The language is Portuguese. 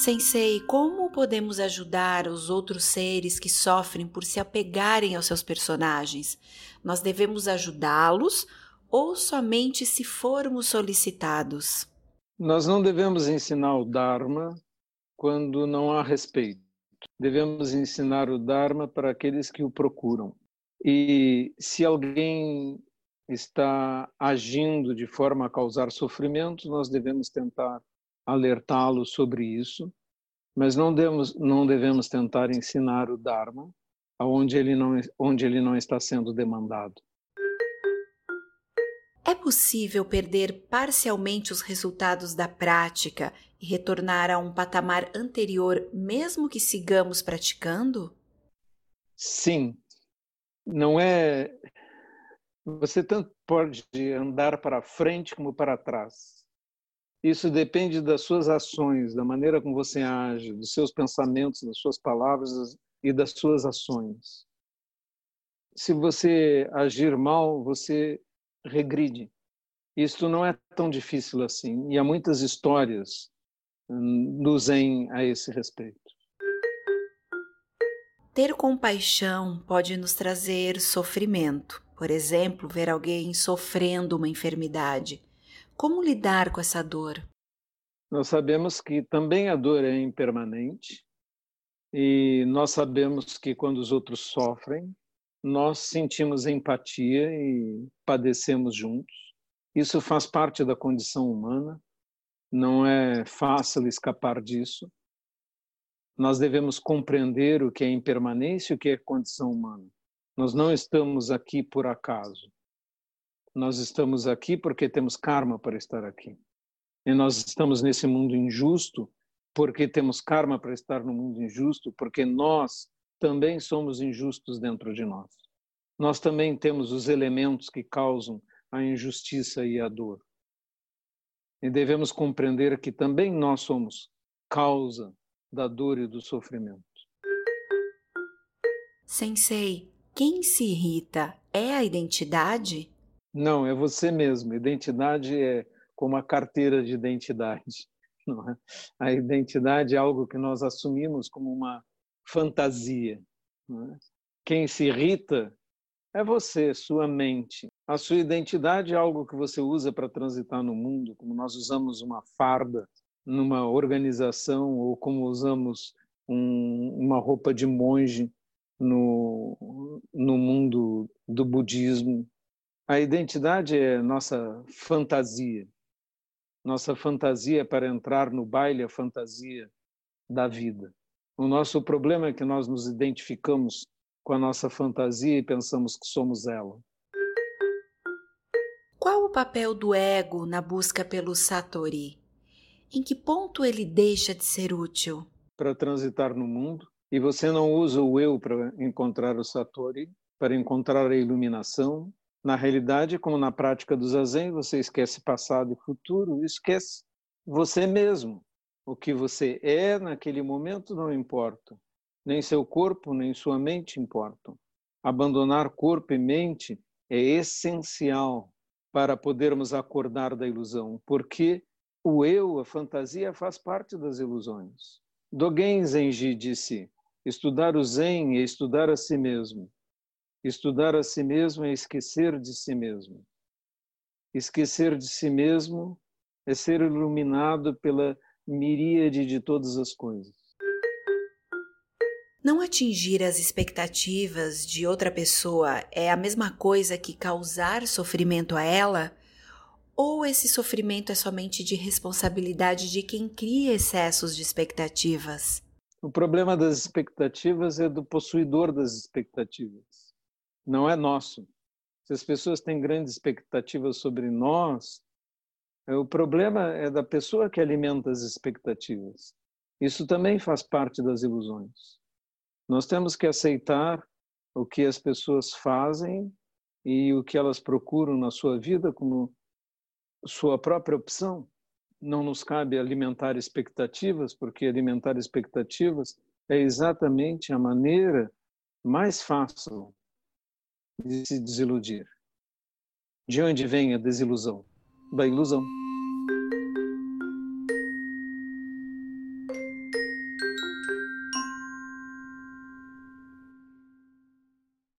Sensei, como podemos ajudar os outros seres que sofrem por se apegarem aos seus personagens? Nós devemos ajudá-los ou somente se formos solicitados? Nós não devemos ensinar o Dharma quando não há respeito. Devemos ensinar o Dharma para aqueles que o procuram. E se alguém está agindo de forma a causar sofrimento, nós devemos tentar alertá-lo sobre isso, mas não devemos, não devemos tentar ensinar o Dharma onde ele não, onde ele não está sendo demandado. É possível perder parcialmente os resultados da prática e retornar a um patamar anterior, mesmo que sigamos praticando? Sim. Não é. Você tanto pode andar para frente como para trás. Isso depende das suas ações, da maneira como você age, dos seus pensamentos, das suas palavras e das suas ações. Se você agir mal, você regride. Isto não é tão difícil assim, e há muitas histórias no hum, Zen a esse respeito. Ter compaixão pode nos trazer sofrimento. Por exemplo, ver alguém sofrendo uma enfermidade. Como lidar com essa dor? Nós sabemos que também a dor é impermanente e nós sabemos que quando os outros sofrem, nós sentimos empatia e padecemos juntos. Isso faz parte da condição humana, não é fácil escapar disso. Nós devemos compreender o que é impermanência e o que é condição humana. Nós não estamos aqui por acaso. Nós estamos aqui porque temos karma para estar aqui. E nós estamos nesse mundo injusto porque temos karma para estar no mundo injusto, porque nós também somos injustos dentro de nós. Nós também temos os elementos que causam a injustiça e a dor. E devemos compreender que também nós somos causa da dor e do sofrimento. Sensei, quem se irrita é a identidade? Não, é você mesmo. Identidade é como a carteira de identidade. É? A identidade é algo que nós assumimos como uma fantasia. É? Quem se irrita é você, sua mente. A sua identidade é algo que você usa para transitar no mundo, como nós usamos uma farda numa organização ou como usamos um, uma roupa de monge no, no mundo do budismo a identidade é nossa fantasia. Nossa fantasia para entrar no baile, a fantasia da vida. O nosso problema é que nós nos identificamos com a nossa fantasia e pensamos que somos ela. Qual o papel do ego na busca pelo Satori? Em que ponto ele deixa de ser útil? Para transitar no mundo, e você não usa o eu para encontrar o Satori, para encontrar a iluminação, na realidade, como na prática do zazen, você esquece passado e futuro, esquece você mesmo. O que você é naquele momento não importa. Nem seu corpo, nem sua mente importam. Abandonar corpo e mente é essencial para podermos acordar da ilusão, porque o eu, a fantasia, faz parte das ilusões. Dogen Zenji disse: estudar o Zen é estudar a si mesmo. Estudar a si mesmo é esquecer de si mesmo. Esquecer de si mesmo é ser iluminado pela miríade de todas as coisas. Não atingir as expectativas de outra pessoa é a mesma coisa que causar sofrimento a ela? Ou esse sofrimento é somente de responsabilidade de quem cria excessos de expectativas? O problema das expectativas é do possuidor das expectativas não é nosso. Se as pessoas têm grandes expectativas sobre nós, é, o problema é da pessoa que alimenta as expectativas. Isso também faz parte das ilusões. Nós temos que aceitar o que as pessoas fazem e o que elas procuram na sua vida como sua própria opção. Não nos cabe alimentar expectativas, porque alimentar expectativas é exatamente a maneira mais fácil de se desiludir. De onde vem a desilusão? Da ilusão.